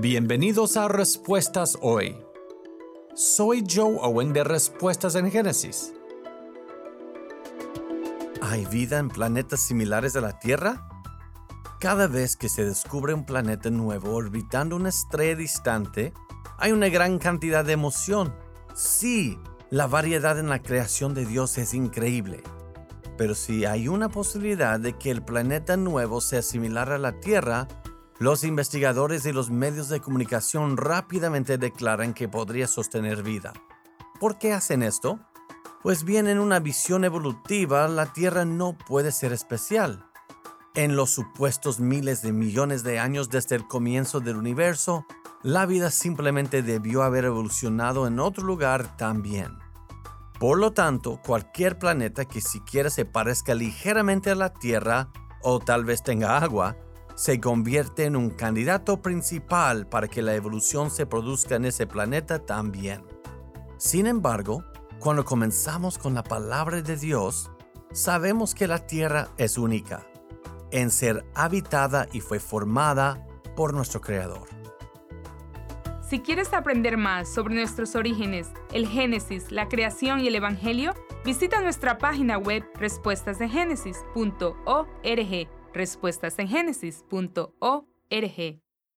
Bienvenidos a Respuestas Hoy. Soy Joe Owen de Respuestas en Génesis. ¿Hay vida en planetas similares a la Tierra? Cada vez que se descubre un planeta nuevo orbitando una estrella distante, hay una gran cantidad de emoción. Sí, la variedad en la creación de Dios es increíble. Pero si hay una posibilidad de que el planeta nuevo sea similar a la Tierra, los investigadores y los medios de comunicación rápidamente declaran que podría sostener vida. ¿Por qué hacen esto? Pues bien, en una visión evolutiva, la Tierra no puede ser especial. En los supuestos miles de millones de años desde el comienzo del universo, la vida simplemente debió haber evolucionado en otro lugar también. Por lo tanto, cualquier planeta que siquiera se parezca ligeramente a la Tierra o tal vez tenga agua, se convierte en un candidato principal para que la evolución se produzca en ese planeta también. Sin embargo, cuando comenzamos con la palabra de Dios, sabemos que la Tierra es única en ser habitada y fue formada por nuestro Creador. Si quieres aprender más sobre nuestros orígenes, el Génesis, la creación y el Evangelio, visita nuestra página web respuestasdegénesis.org, respuestasengenesis.org.